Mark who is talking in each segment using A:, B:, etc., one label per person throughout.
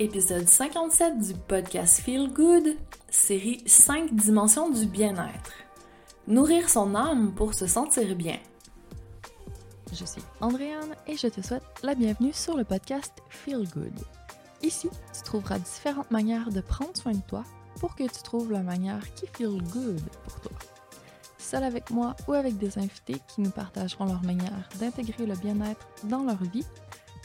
A: Épisode 57 du podcast Feel Good, série 5 dimensions du bien-être. Nourrir son âme pour se sentir bien.
B: Je suis Andréane et je te souhaite la bienvenue sur le podcast Feel Good. Ici, tu trouveras différentes manières de prendre soin de toi pour que tu trouves la manière qui feel good pour toi. Seul avec moi ou avec des invités qui nous partageront leur manière d'intégrer le bien-être dans leur vie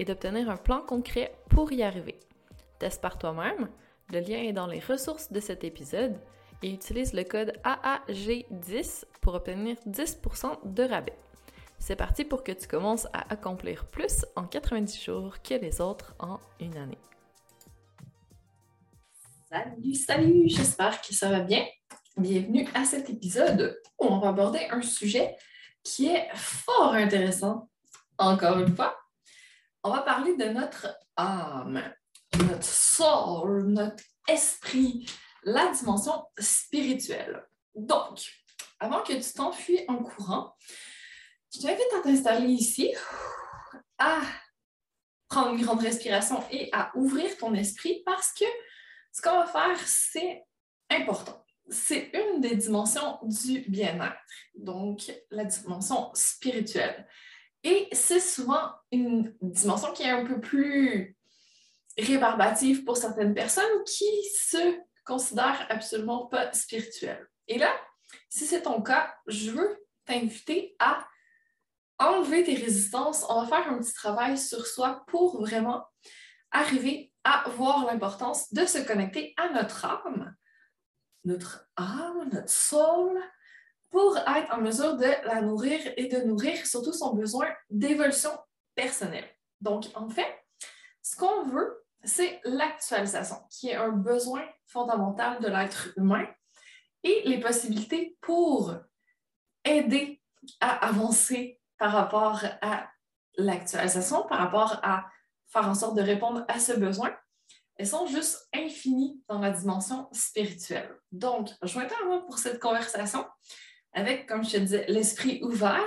A: et d'obtenir un plan concret pour y arriver. Teste par toi-même, le lien est dans les ressources de cet épisode et utilise le code AAG10 pour obtenir 10% de rabais. C'est parti pour que tu commences à accomplir plus en 90 jours que les autres en une année. Salut, salut, j'espère que ça va bien. Bienvenue à cet épisode où on va aborder un sujet qui est fort intéressant, encore une fois, on va parler de notre âme, notre soul, notre esprit, la dimension spirituelle. Donc, avant que tu t'enfuis en courant, je t'invite à t'installer ici, à prendre une grande respiration et à ouvrir ton esprit parce que ce qu'on va faire, c'est important. C'est une des dimensions du bien-être, donc la dimension spirituelle. Et c'est souvent une dimension qui est un peu plus rébarbative pour certaines personnes qui se considèrent absolument pas spirituelles. Et là, si c'est ton cas, je veux t'inviter à enlever tes résistances. On va faire un petit travail sur soi pour vraiment arriver à voir l'importance de se connecter à notre âme, notre âme, notre soul, pour être en mesure de la nourrir et de nourrir surtout son besoin d'évolution personnelle. Donc, en fait, ce qu'on veut, c'est l'actualisation, qui est un besoin fondamental de l'être humain et les possibilités pour aider à avancer par rapport à l'actualisation, par rapport à faire en sorte de répondre à ce besoin, elles sont juste infinies dans la dimension spirituelle. Donc, vais être moi pour cette conversation avec, comme je te disais, l'esprit ouvert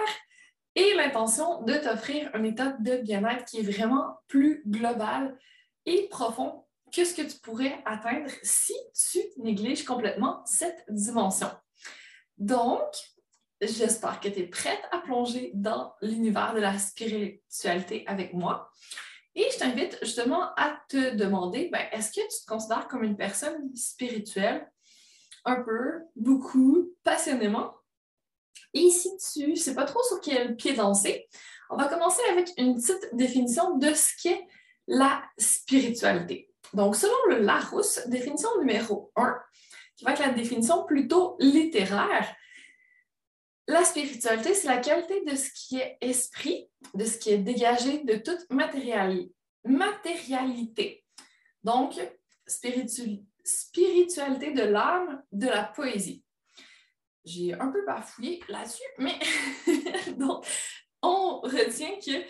A: et l'intention de t'offrir un état de bien-être qui est vraiment plus global et profond que ce que tu pourrais atteindre si tu négliges complètement cette dimension. Donc, j'espère que tu es prête à plonger dans l'univers de la spiritualité avec moi. Et je t'invite justement à te demander, ben, est-ce que tu te considères comme une personne spirituelle? Un peu, beaucoup, passionnément? Et si tu ne sais pas trop sur quel pied danser, on va commencer avec une petite définition de ce qu'est la spiritualité. Donc, selon le Larousse, définition numéro 1, qui va être la définition plutôt littéraire, la spiritualité, c'est la qualité de ce qui est esprit, de ce qui est dégagé de toute matérialité. Donc, spiritualité de l'âme, de la poésie j'ai un peu bafouillé là-dessus, mais donc, on retient que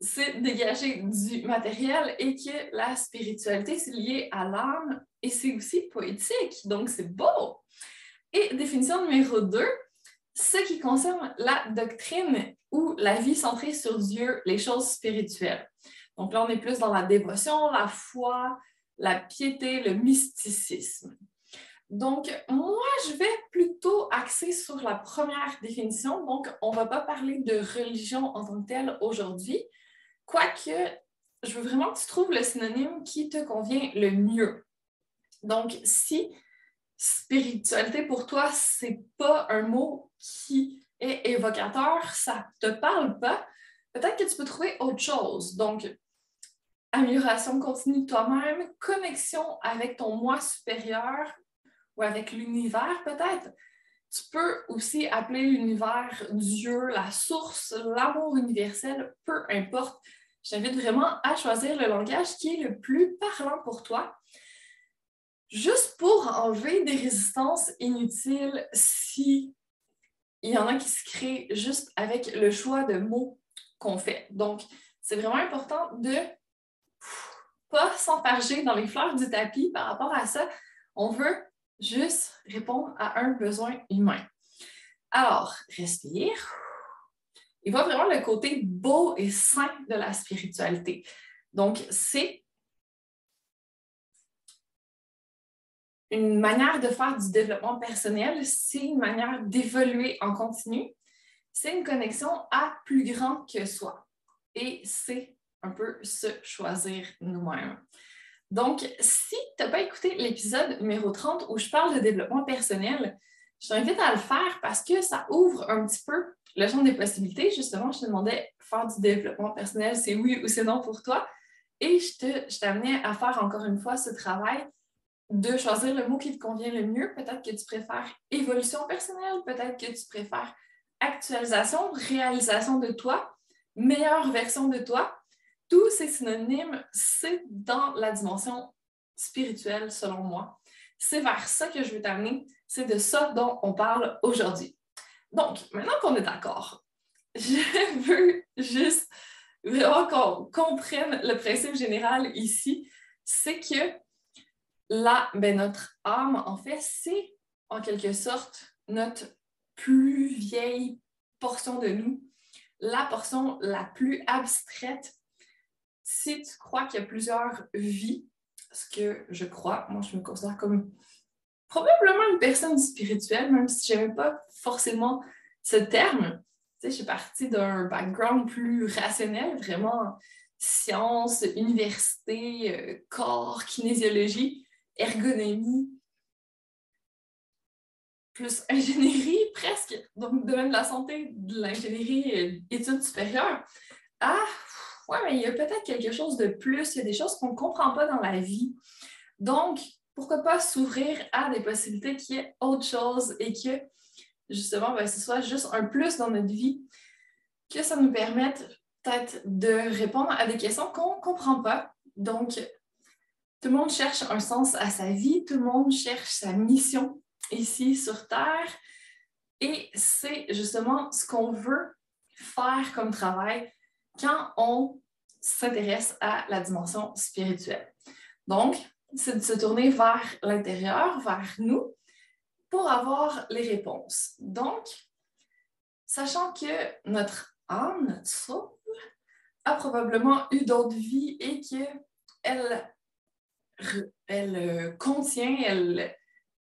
A: c'est dégagé du matériel et que la spiritualité, c'est lié à l'âme et c'est aussi poétique, donc c'est beau. Et définition numéro 2, ce qui concerne la doctrine ou la vie centrée sur Dieu, les choses spirituelles. Donc là, on est plus dans la dévotion, la foi, la piété, le mysticisme. Donc, moi, axer sur la première définition. Donc, on ne va pas parler de religion en tant que telle aujourd'hui, quoique je veux vraiment que tu trouves le synonyme qui te convient le mieux. Donc, si spiritualité pour toi, c'est pas un mot qui est évocateur, ça te parle pas, peut-être que tu peux trouver autre chose. Donc, amélioration continue de toi-même, connexion avec ton moi supérieur ou avec l'univers peut-être. Tu peux aussi appeler l'univers Dieu, la source, l'amour universel, peu importe. Je t'invite vraiment à choisir le langage qui est le plus parlant pour toi juste pour enlever des résistances inutiles si il y en a qui se créent juste avec le choix de mots qu'on fait. Donc, c'est vraiment important de pas s'enfarger dans les fleurs du tapis par rapport à ça. On veut juste répondre à un besoin humain. Alors, respire. Il voit vraiment le côté beau et sain de la spiritualité. Donc, c'est une manière de faire du développement personnel, c'est une manière d'évoluer en continu. C'est une connexion à plus grand que soi. Et c'est un peu se choisir nous-mêmes. Donc, si tu n'as pas écouté l'épisode numéro 30 où je parle de développement personnel, je t'invite à le faire parce que ça ouvre un petit peu le champ des possibilités. Justement, je te demandais faire du développement personnel, c'est oui ou c'est non pour toi. Et je t'amenais à faire encore une fois ce travail de choisir le mot qui te convient le mieux. Peut-être que tu préfères évolution personnelle, peut-être que tu préfères actualisation, réalisation de toi, meilleure version de toi. Tous ces synonymes, c'est dans la dimension spirituelle, selon moi. C'est vers ça que je veux t'amener. C'est de ça dont on parle aujourd'hui. Donc, maintenant qu'on est d'accord, je veux juste vraiment qu'on comprenne le principe général ici. C'est que là, ben, notre âme, en fait, c'est en quelque sorte notre plus vieille portion de nous, la portion la plus abstraite. Si tu crois qu'il y a plusieurs vies, ce que je crois, moi je me considère comme probablement une personne spirituelle, même si je n'aime pas forcément ce terme. Tu sais, je suis partie d'un background plus rationnel, vraiment sciences, université, euh, corps, kinésiologie ergonomie, plus ingénierie presque, donc domaine de la santé, de l'ingénierie, études supérieures. Ah, ouais, mais il y a peut-être quelque chose de plus, il y a des choses qu'on ne comprend pas dans la vie. Donc, pourquoi pas s'ouvrir à des possibilités qui est autre chose et que, justement, ben, ce soit juste un plus dans notre vie, que ça nous permette peut-être de répondre à des questions qu'on ne comprend pas. Donc, tout le monde cherche un sens à sa vie, tout le monde cherche sa mission ici sur Terre. Et c'est justement ce qu'on veut faire comme travail quand on s'intéresse à la dimension spirituelle. Donc, c'est de se tourner vers l'intérieur, vers nous, pour avoir les réponses. Donc, sachant que notre âme, notre soul, a probablement eu d'autres vies et qu'elle elle euh, contient, elle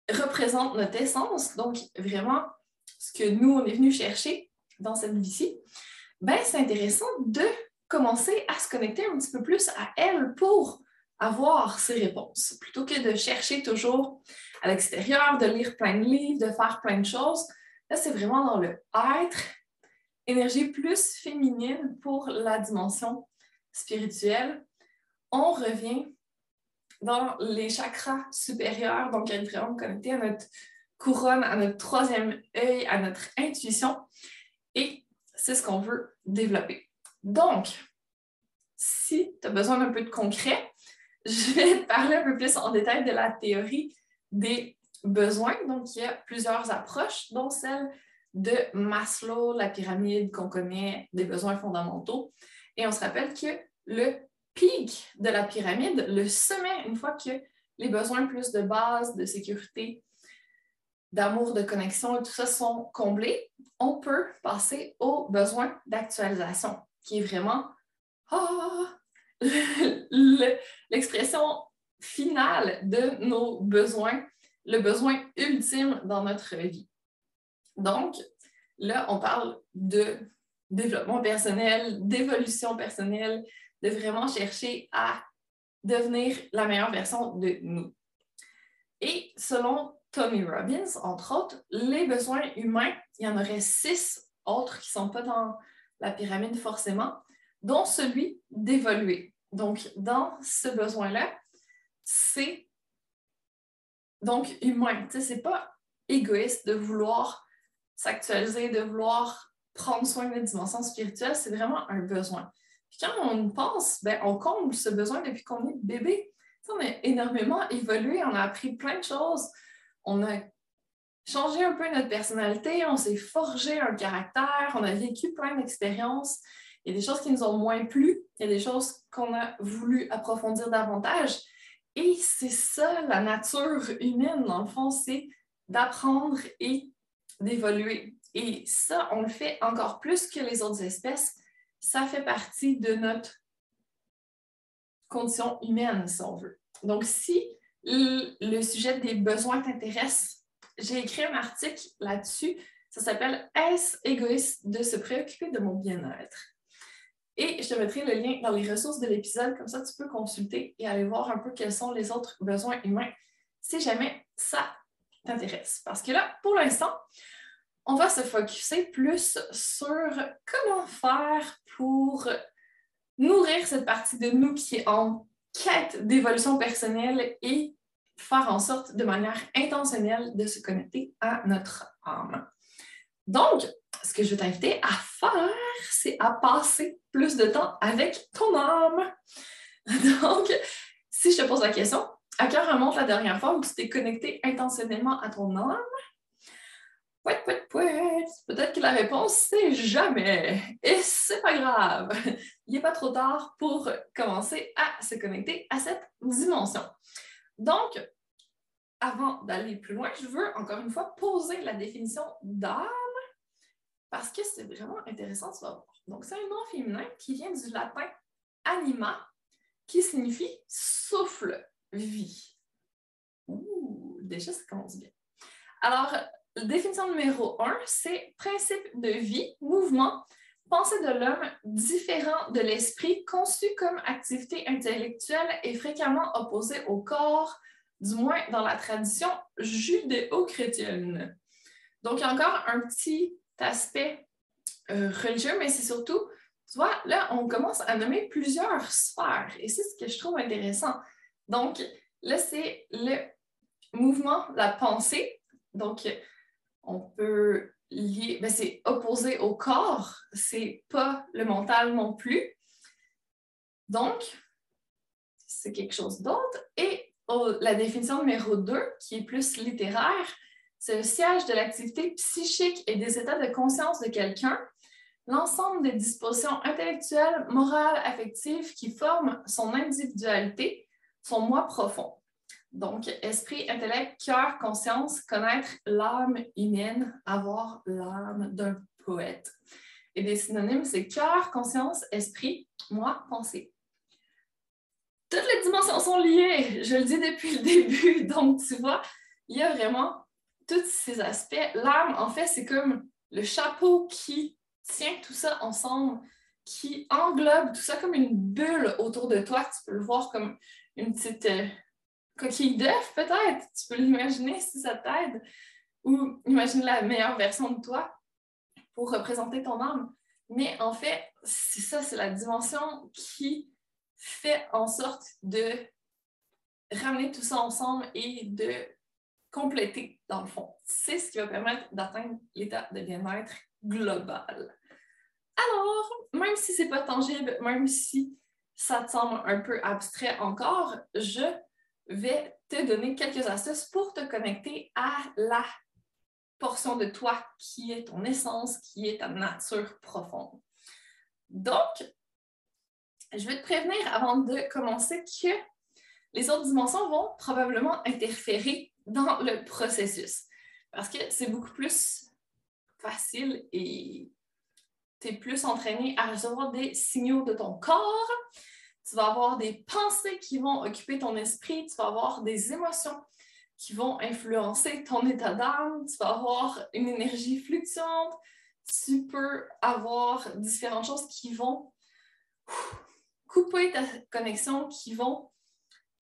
A: représente notre essence, donc vraiment ce que nous, on est venu chercher dans cette vie-ci, ben, c'est intéressant de commencer à se connecter un petit peu plus à elle pour avoir ces réponses, plutôt que de chercher toujours à l'extérieur, de lire plein de livres, de faire plein de choses. Là, c'est vraiment dans le être, énergie plus féminine pour la dimension spirituelle. On revient dans les chakras supérieurs, donc être vraiment connecté à notre couronne, à notre troisième œil, à notre intuition. Et c'est ce qu'on veut développer. Donc, si tu as besoin d'un peu de concret, je vais te parler un peu plus en détail de la théorie des besoins. Donc, il y a plusieurs approches, dont celle de Maslow, la pyramide qu'on connaît des besoins fondamentaux. Et on se rappelle que le pic de la pyramide, le sommet, une fois que les besoins plus de base, de sécurité, d'amour, de connexion et tout ça sont comblés, on peut passer aux besoins d'actualisation, qui est vraiment ah, l'expression finale de nos besoins, le besoin ultime dans notre vie. Donc, là, on parle de développement personnel, d'évolution personnelle, de vraiment chercher à devenir la meilleure version de nous. Et selon Tommy Robbins, entre autres, les besoins humains, il y en aurait six autres qui ne sont pas dans la pyramide forcément, dont celui d'évoluer. Donc, dans ce besoin-là, c'est donc humain. Ce n'est pas égoïste de vouloir s'actualiser, de vouloir prendre soin de la dimension spirituelle, c'est vraiment un besoin. Puis quand on pense, ben, on comble ce besoin depuis qu'on est bébé. on a énormément évolué, on a appris plein de choses, on a changé un peu notre personnalité, on s'est forgé un caractère, on a vécu plein d'expériences. Il y a des choses qui nous ont moins plu, il y a des choses qu'on a voulu approfondir davantage. Et c'est ça la nature humaine, dans le fond, c'est d'apprendre et d'évoluer. Et ça, on le fait encore plus que les autres espèces. Ça fait partie de notre condition humaine, si on veut. Donc, si le sujet des besoins t'intéresse, j'ai écrit un article là-dessus. Ça s'appelle Est-ce égoïste de se préoccuper de mon bien-être? Et je te mettrai le lien dans les ressources de l'épisode, comme ça tu peux consulter et aller voir un peu quels sont les autres besoins humains si jamais ça t'intéresse. Parce que là, pour l'instant, on va se focuser plus sur comment faire pour nourrir cette partie de nous qui est en quête d'évolution personnelle et faire en sorte de manière intentionnelle de se connecter à notre âme. Donc, ce que je vais t'inviter à faire, c'est à passer plus de temps avec ton âme. Donc, si je te pose la question, à quel remonte la dernière fois où tu t'es connecté intentionnellement à ton âme? Peut-être que la réponse, c'est jamais. Et c'est pas grave. Il n'est pas trop tard pour commencer à se connecter à cette dimension. Donc, avant d'aller plus loin, je veux encore une fois poser la définition d'âme parce que c'est vraiment intéressant, tu vas voir. Donc, c'est un nom féminin qui vient du latin anima, qui signifie souffle, vie. Ouh, déjà, ça commence bien. Alors, définition numéro un, c'est principe de vie, mouvement, pensée de l'homme différent de l'esprit, conçu comme activité intellectuelle et fréquemment opposé au corps, du moins dans la tradition judéo-chrétienne. Donc, il y a encore un petit aspect euh, religieux, mais c'est surtout, tu vois, là, on commence à nommer plusieurs sphères et c'est ce que je trouve intéressant. Donc, là, c'est le mouvement, la pensée. Donc, on peut lier, ben, c'est opposé au corps, c'est pas le mental non plus. Donc, c'est quelque chose d'autre. Et la définition numéro 2, qui est plus littéraire, c'est le siège de l'activité psychique et des états de conscience de quelqu'un, l'ensemble des dispositions intellectuelles, morales, affectives qui forment son individualité, son moi profond. Donc, esprit, intellect, cœur, conscience, connaître l'âme humaine, avoir l'âme d'un poète. Et des synonymes, c'est cœur, conscience, esprit, moi, pensée. Toutes les dimensions sont liées, je le dis depuis le début. Donc, tu vois, il y a vraiment tous ces aspects. L'âme, en fait, c'est comme le chapeau qui tient tout ça ensemble, qui englobe tout ça comme une bulle autour de toi. Tu peux le voir comme une petite euh, coquille d'œuf, peut-être. Tu peux l'imaginer si ça t'aide. Ou imagine la meilleure version de toi pour représenter ton âme. Mais en fait, c'est ça, c'est la dimension qui fait en sorte de ramener tout ça ensemble et de compléter, dans le fond. C'est ce qui va permettre d'atteindre l'état de bien-être global. Alors, même si ce n'est pas tangible, même si ça te semble un peu abstrait encore, je vais te donner quelques astuces pour te connecter à la portion de toi qui est ton essence, qui est ta nature profonde. Donc, je vais te prévenir avant de commencer que les autres dimensions vont probablement interférer dans le processus. Parce que c'est beaucoup plus facile et tu es plus entraîné à recevoir des signaux de ton corps. Tu vas avoir des pensées qui vont occuper ton esprit. Tu vas avoir des émotions qui vont influencer ton état d'âme. Tu vas avoir une énergie fluctuante. Tu peux avoir différentes choses qui vont couper ta connexion, qui vont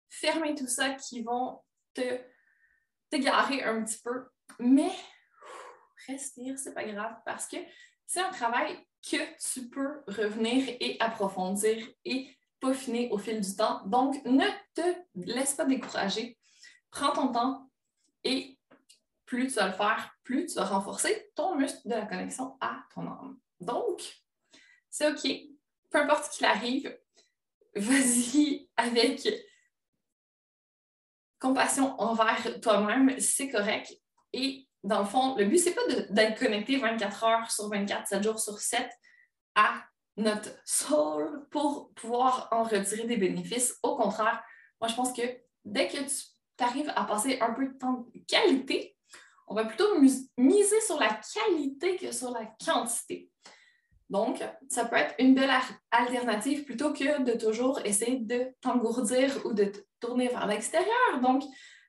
A: fermer tout ça, qui vont te t'égarer un petit peu. Mais respire, c'est pas grave parce que c'est un travail que tu peux revenir et approfondir et peaufiner au fil du temps. Donc, ne te laisse pas décourager. Prends ton temps et plus tu vas le faire, plus tu vas renforcer ton muscle de la connexion à ton âme. Donc, c'est OK. Peu importe ce qu'il arrive, vas-y avec compassion envers toi-même, c'est correct. Et dans le fond, le but, c'est pas d'être connecté 24 heures sur 24, 7 jours sur 7 à notre soul pour pouvoir en retirer des bénéfices. Au contraire, moi, je pense que dès que tu arrives à passer un peu de temps de qualité, on va plutôt miser sur la qualité que sur la quantité. Donc, ça peut être une belle alternative plutôt que de toujours essayer de t'engourdir ou de te tourner vers l'extérieur. Donc,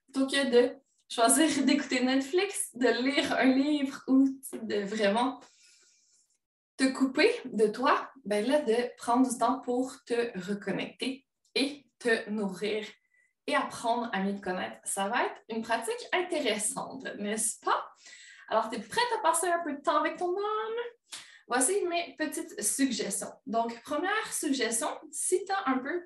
A: plutôt que de choisir d'écouter Netflix, de lire un livre ou de vraiment te couper de toi, ben là, de prendre du temps pour te reconnecter et te nourrir et apprendre à mieux te connaître. Ça va être une pratique intéressante, n'est-ce pas? Alors, tu es prête à passer un peu de temps avec ton âme? Voici mes petites suggestions. Donc, première suggestion, si tu as un peu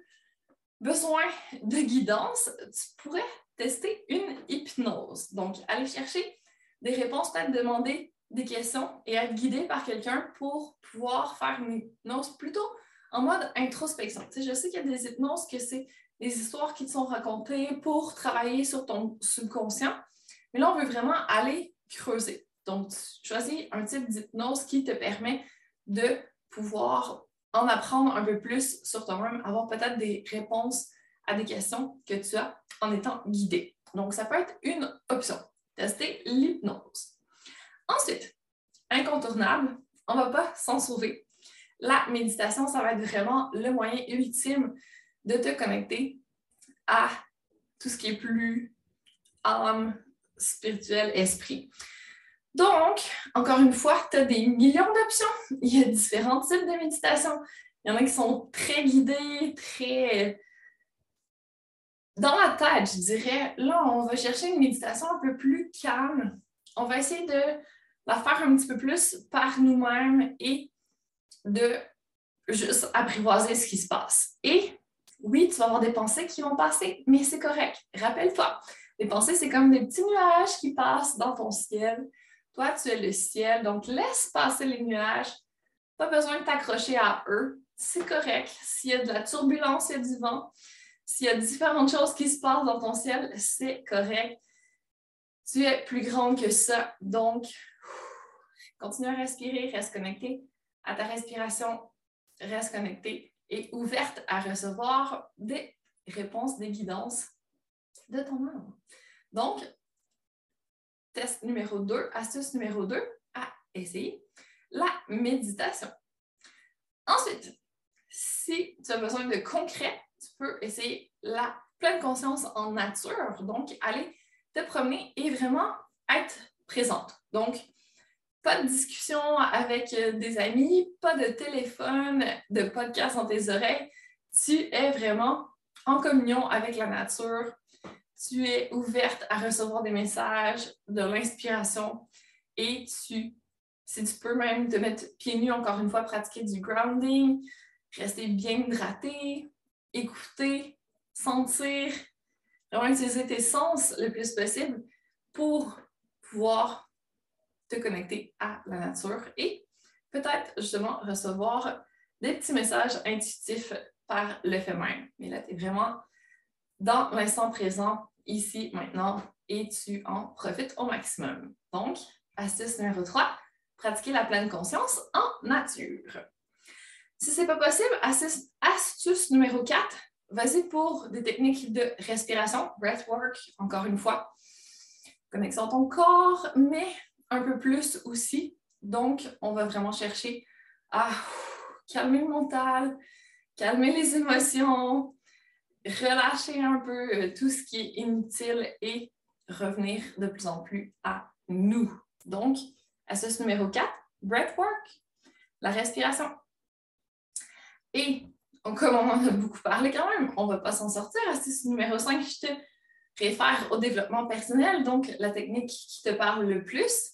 A: besoin de guidance, tu pourrais tester une hypnose. Donc, aller chercher des réponses, peut-être demander des questions et être guidé par quelqu'un pour pouvoir faire une hypnose plutôt en mode introspection. Je sais qu'il y a des hypnoses que c'est des histoires qui te sont racontées pour travailler sur ton subconscient, mais là, on veut vraiment aller creuser. Donc, choisis un type d'hypnose qui te permet de pouvoir en apprendre un peu plus sur toi-même, avoir peut-être des réponses à des questions que tu as en étant guidé. Donc, ça peut être une option. Tester l'hypnose. Ensuite, incontournable, on ne va pas s'en sauver. La méditation, ça va être vraiment le moyen ultime de te connecter à tout ce qui est plus âme, spirituel, esprit. Donc, encore une fois, tu as des millions d'options. Il y a différents types de méditation. Il y en a qui sont très guidés, très dans la tête, je dirais. Là, on va chercher une méditation un peu plus calme. On va essayer de la faire un petit peu plus par nous-mêmes et de juste apprivoiser ce qui se passe. Et oui, tu vas avoir des pensées qui vont passer, mais c'est correct. Rappelle-toi, les pensées, c'est comme des petits nuages qui passent dans ton ciel. Toi, tu es le ciel, donc laisse passer les nuages. Pas besoin de t'accrocher à eux. C'est correct. S'il y a de la turbulence, il y a du vent. S'il y a différentes choses qui se passent dans ton ciel, c'est correct. Tu es plus grande que ça. Donc, continue à respirer, reste connecté à ta respiration, reste connecté et ouverte à recevoir des réponses, des guidances de ton âme. Donc, test numéro 2, astuce numéro 2 à essayer, la méditation. Ensuite, si tu as besoin de concret, tu peux essayer la pleine conscience en nature. Donc, aller te promener et vraiment être présente. Donc, pas de discussion avec euh, des amis, pas de téléphone, de podcast dans tes oreilles. Tu es vraiment en communion avec la nature, tu es ouverte à recevoir des messages, de l'inspiration et tu, si tu peux même te mettre pieds nus encore une fois, pratiquer du grounding, rester bien hydraté, écouter, sentir, vraiment utiliser tes sens le plus possible pour pouvoir te connecter à la nature et peut-être justement recevoir des petits messages intuitifs par même. Mais là, tu es vraiment dans l'instant présent, ici, maintenant, et tu en profites au maximum. Donc, astuce numéro 3, pratiquer la pleine conscience en nature. Si ce n'est pas possible, astuce, astuce numéro 4, vas-y pour des techniques de respiration, breathwork, encore une fois, connexion ton corps, mais un peu plus aussi. Donc, on va vraiment chercher à calmer le mental, calmer les émotions, relâcher un peu euh, tout ce qui est inutile et revenir de plus en plus à nous. Donc, astuce numéro 4, breathwork, la respiration. Et comme on en a beaucoup parlé quand même, on ne va pas s'en sortir. Astuce numéro 5, je te réfère au développement personnel, donc la technique qui te parle le plus.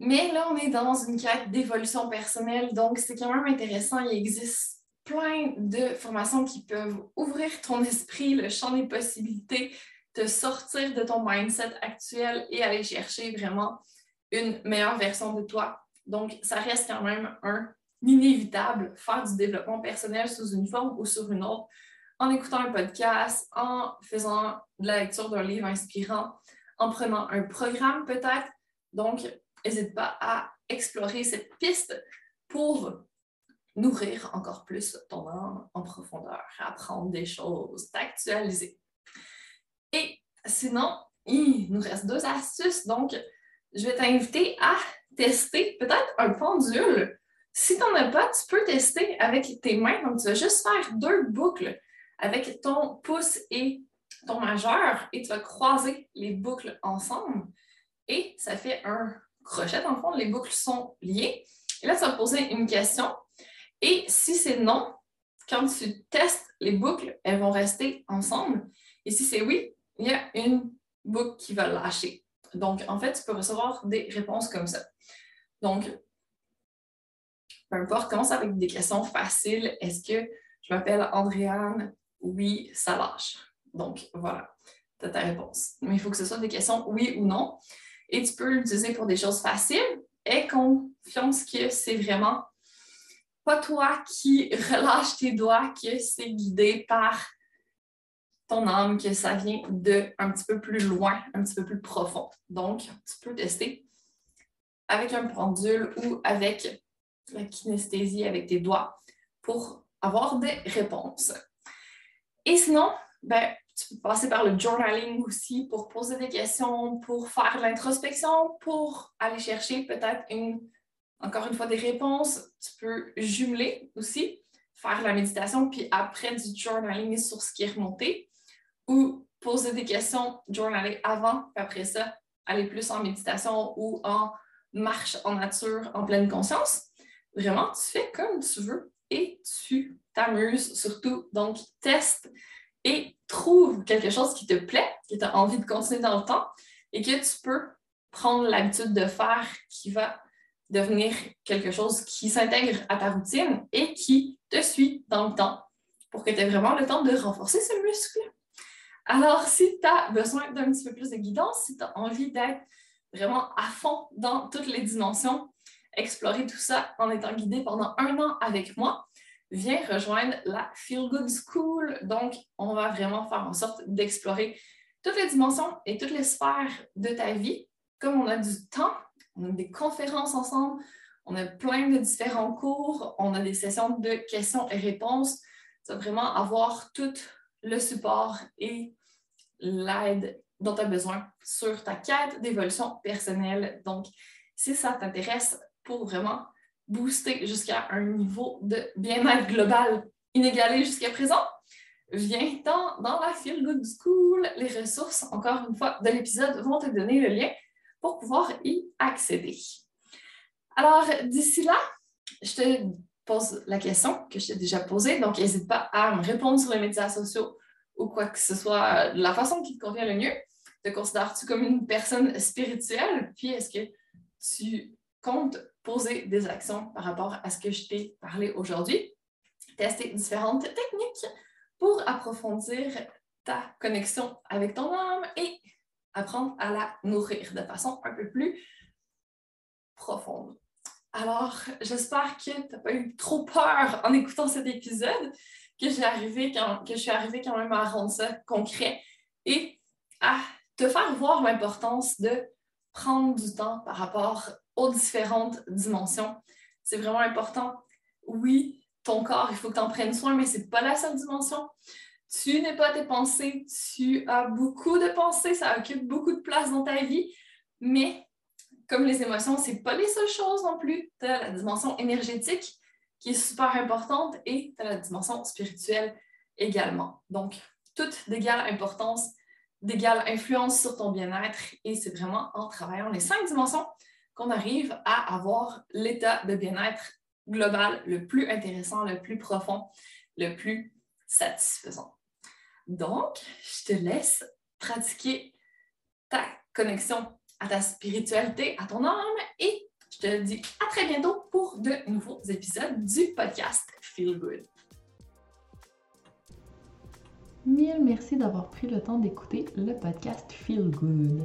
A: Mais là, on est dans une quête d'évolution personnelle, donc c'est quand même intéressant. Il existe plein de formations qui peuvent ouvrir ton esprit, le champ des possibilités, te sortir de ton mindset actuel et aller chercher vraiment une meilleure version de toi. Donc, ça reste quand même un inévitable, faire du développement personnel sous une forme ou sur une autre, en écoutant un podcast, en faisant de la lecture d'un livre inspirant, en prenant un programme peut-être. Donc, n'hésite pas à explorer cette piste pour nourrir encore plus ton âme en profondeur, apprendre des choses, t'actualiser. Et sinon, il nous reste deux astuces. Donc, je vais t'inviter à tester peut-être un pendule. Si tu n'en as pas, tu peux tester avec tes mains. Donc, tu vas juste faire deux boucles avec ton pouce et ton majeur et tu vas croiser les boucles ensemble. Et ça fait un crochet. Dans le fond, les boucles sont liées. Et là, tu vas poser une question. Et si c'est non, quand tu testes les boucles, elles vont rester ensemble. Et si c'est oui, il y a une boucle qui va lâcher. Donc, en fait, tu peux recevoir des réponses comme ça. Donc, peu importe, commence avec des questions faciles. Est-ce que je m'appelle Andréane? Oui, ça lâche. Donc, voilà, tu as ta réponse. Mais il faut que ce soit des questions oui ou non. Et tu peux l'utiliser pour des choses faciles. Aie confiance que c'est vraiment pas toi qui relâche tes doigts, que c'est guidé par ton âme, que ça vient de un petit peu plus loin, un petit peu plus profond. Donc, tu peux tester avec un pendule ou avec la kinesthésie avec tes doigts pour avoir des réponses. Et sinon, ben, tu peux passer par le journaling aussi pour poser des questions, pour faire l'introspection, pour aller chercher peut-être une, encore une fois des réponses. Tu peux jumeler aussi, faire la méditation, puis après du journaling sur ce qui est remonté, ou poser des questions, journaler avant, puis après ça, aller plus en méditation ou en marche en nature en pleine conscience. Vraiment, tu fais comme tu veux et tu t'amuses surtout. Donc, teste et trouve quelque chose qui te plaît, qui t'a envie de continuer dans le temps et que tu peux prendre l'habitude de faire qui va devenir quelque chose qui s'intègre à ta routine et qui te suit dans le temps pour que tu aies vraiment le temps de renforcer ce muscle. Alors, si tu as besoin d'un petit peu plus de guidance, si tu as envie d'être vraiment à fond dans toutes les dimensions, explorer tout ça en étant guidé pendant un an avec moi, viens rejoindre la Feel Good School. Donc, on va vraiment faire en sorte d'explorer toutes les dimensions et toutes les sphères de ta vie. Comme on a du temps, on a des conférences ensemble, on a plein de différents cours, on a des sessions de questions et réponses. Tu vas vraiment avoir tout le support et l'aide dont tu as besoin sur ta quête d'évolution personnelle. Donc, si ça t'intéresse pour vraiment booster jusqu'à un niveau de bien-être global inégalé jusqu'à présent, viens dans, dans la Feel Good School. Les ressources, encore une fois, de l'épisode vont te donner le lien pour pouvoir y accéder. Alors, d'ici là, je te pose la question que je t'ai déjà posée, donc n'hésite pas à me répondre sur les médias sociaux ou quoi que ce soit de la façon qui te convient le mieux. Te considères-tu comme une personne spirituelle? Puis est-ce que tu comptes poser des actions par rapport à ce que je t'ai parlé aujourd'hui? Tester différentes techniques pour approfondir ta connexion avec ton âme et apprendre à la nourrir de façon un peu plus profonde. Alors, j'espère que tu n'as pas eu trop peur en écoutant cet épisode, que, j'ai arrivé quand, que je suis arrivée quand même à rendre ça concret et à te faire voir l'importance de prendre du temps par rapport aux différentes dimensions. C'est vraiment important. Oui, ton corps, il faut que tu en prennes soin, mais ce n'est pas la seule dimension. Tu n'es pas tes pensées, tu as beaucoup de pensées, ça occupe beaucoup de place dans ta vie, mais comme les émotions, ce n'est pas les seules choses non plus. Tu as la dimension énergétique qui est super importante et tu as la dimension spirituelle également. Donc, toutes d'égale importance, d'égale influence sur ton bien-être et c'est vraiment en travaillant les cinq dimensions qu'on arrive à avoir l'état de bien-être global le plus intéressant, le plus profond le plus satisfaisant. Donc, je te laisse pratiquer ta connexion à ta spiritualité, à ton âme et je te dis à très bientôt pour de nouveaux épisodes du podcast Feel Good.
B: Mille merci d'avoir pris le temps d'écouter le podcast Feel Good.